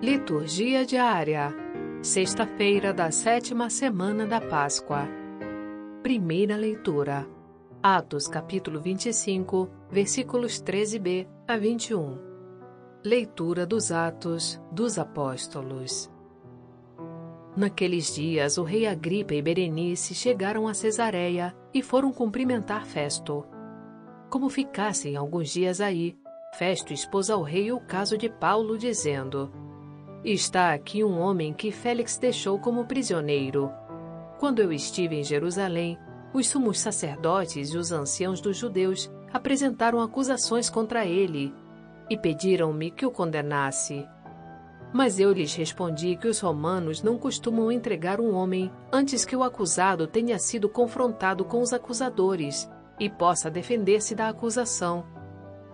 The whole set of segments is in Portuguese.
Liturgia diária. Sexta-feira da sétima semana da Páscoa. Primeira leitura. Atos capítulo 25, versículos 13b a 21. Leitura dos Atos dos Apóstolos. Naqueles dias, o rei Agripa e Berenice chegaram a Cesareia e foram cumprimentar Festo. Como ficassem alguns dias aí, Festo expôs ao rei o caso de Paulo, dizendo: Está aqui um homem que Félix deixou como prisioneiro. Quando eu estive em Jerusalém, os sumos sacerdotes e os anciãos dos judeus apresentaram acusações contra ele e pediram-me que o condenasse. Mas eu lhes respondi que os romanos não costumam entregar um homem antes que o acusado tenha sido confrontado com os acusadores e possa defender-se da acusação.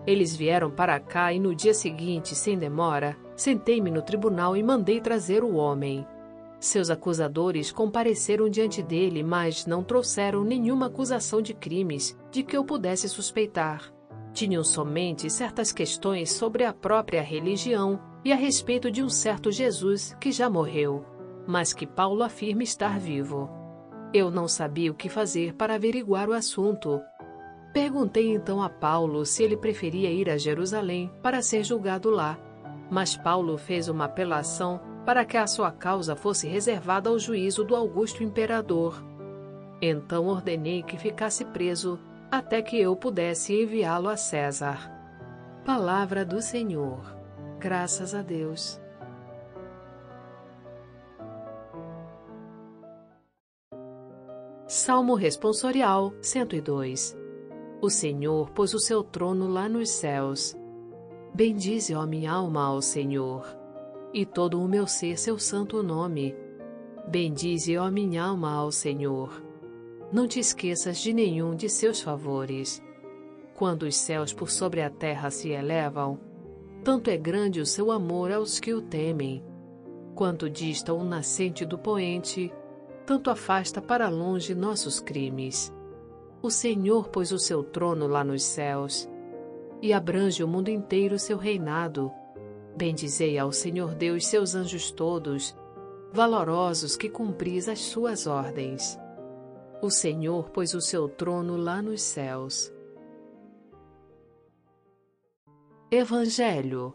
Eles vieram para cá e no dia seguinte, sem demora, sentei-me no tribunal e mandei trazer o homem. Seus acusadores compareceram diante dele, mas não trouxeram nenhuma acusação de crimes de que eu pudesse suspeitar. Tinham somente certas questões sobre a própria religião e a respeito de um certo Jesus que já morreu, mas que Paulo afirma estar vivo. Eu não sabia o que fazer para averiguar o assunto Perguntei então a Paulo se ele preferia ir a Jerusalém para ser julgado lá. Mas Paulo fez uma apelação para que a sua causa fosse reservada ao juízo do Augusto Imperador. Então ordenei que ficasse preso até que eu pudesse enviá-lo a César. Palavra do Senhor. Graças a Deus. Salmo Responsorial 102 o Senhor pôs o seu trono lá nos céus. Bendize, ó minha alma, ao Senhor, e todo o meu ser seu santo nome. Bendize, ó minha alma, ao Senhor. Não te esqueças de nenhum de seus favores. Quando os céus por sobre a terra se elevam, tanto é grande o seu amor aos que o temem. Quanto dista o nascente do poente, tanto afasta para longe nossos crimes. O Senhor pôs o seu trono lá nos céus e abrange o mundo inteiro seu reinado. Bendizei ao Senhor Deus seus anjos todos, valorosos que cumpris as suas ordens. O Senhor pôs o seu trono lá nos céus. Evangelho.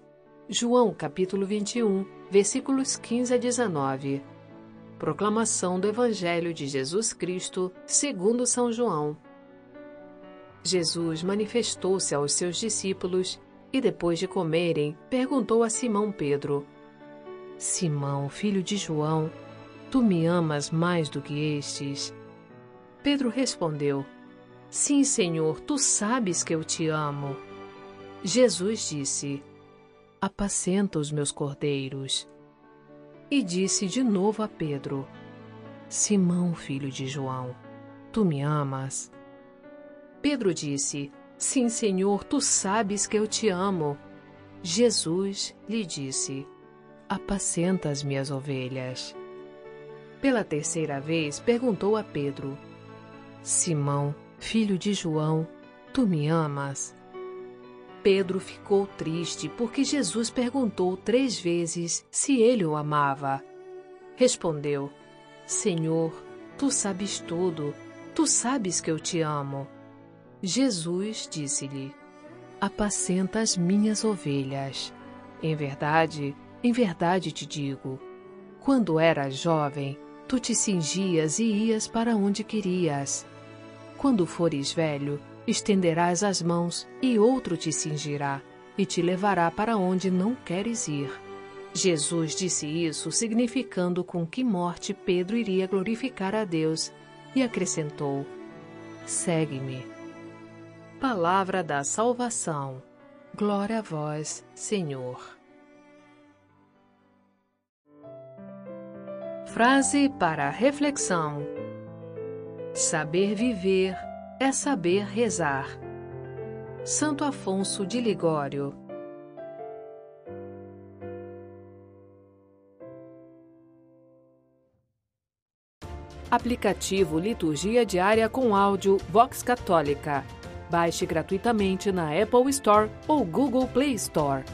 João capítulo 21, versículos 15 a 19. Proclamação do Evangelho de Jesus Cristo, segundo São João. Jesus manifestou-se aos seus discípulos e, depois de comerem, perguntou a Simão Pedro: Simão, filho de João, tu me amas mais do que estes? Pedro respondeu: Sim, Senhor, tu sabes que eu te amo. Jesus disse: Apacenta os meus cordeiros. E disse de novo a Pedro: Simão, filho de João, tu me amas? Pedro disse: Sim, Senhor, tu sabes que eu te amo. Jesus lhe disse: Apacenta as minhas ovelhas. Pela terceira vez perguntou a Pedro: Simão, filho de João, tu me amas? Pedro ficou triste porque Jesus perguntou três vezes se ele o amava. Respondeu: Senhor, tu sabes tudo, tu sabes que eu te amo. Jesus disse-lhe: Apacenta as minhas ovelhas. Em verdade, em verdade te digo: quando eras jovem, tu te cingias e ias para onde querias. Quando fores velho, estenderás as mãos e outro te cingirá e te levará para onde não queres ir. Jesus disse isso significando com que morte Pedro iria glorificar a Deus e acrescentou: Segue-me. Palavra da salvação. Glória a vós, Senhor. Frase para reflexão: Saber viver é saber rezar. Santo Afonso de Ligório. Aplicativo Liturgia Diária com áudio Vox Católica Baixe gratuitamente na Apple Store ou Google Play Store.